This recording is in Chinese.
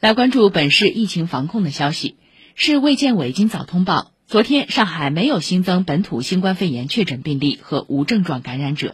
来关注本市疫情防控的消息。市卫健委今早通报昨天上海没有新增本土新冠肺炎确诊病例和无症状感染者。